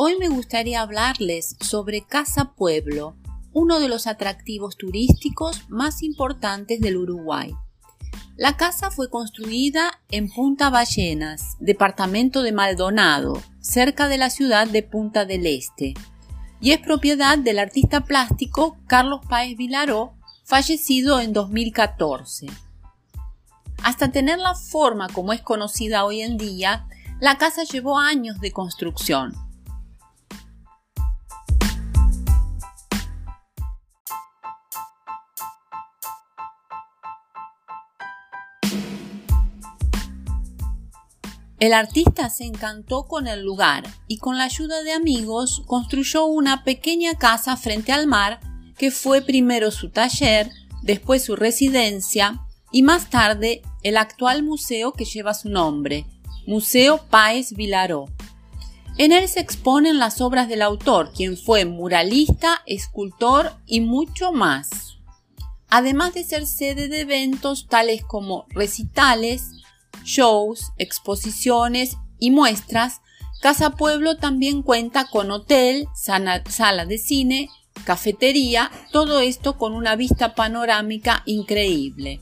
Hoy me gustaría hablarles sobre Casa Pueblo, uno de los atractivos turísticos más importantes del Uruguay. La casa fue construida en Punta Ballenas, departamento de Maldonado, cerca de la ciudad de Punta del Este, y es propiedad del artista plástico Carlos Páez Vilaró, fallecido en 2014. Hasta tener la forma como es conocida hoy en día, la casa llevó años de construcción El artista se encantó con el lugar y con la ayuda de amigos construyó una pequeña casa frente al mar que fue primero su taller, después su residencia y más tarde el actual museo que lleva su nombre, Museo Páez Vilaró. En él se exponen las obras del autor, quien fue muralista, escultor y mucho más. Además de ser sede de eventos tales como recitales, shows, exposiciones y muestras, Casa Pueblo también cuenta con hotel, sala de cine, cafetería, todo esto con una vista panorámica increíble.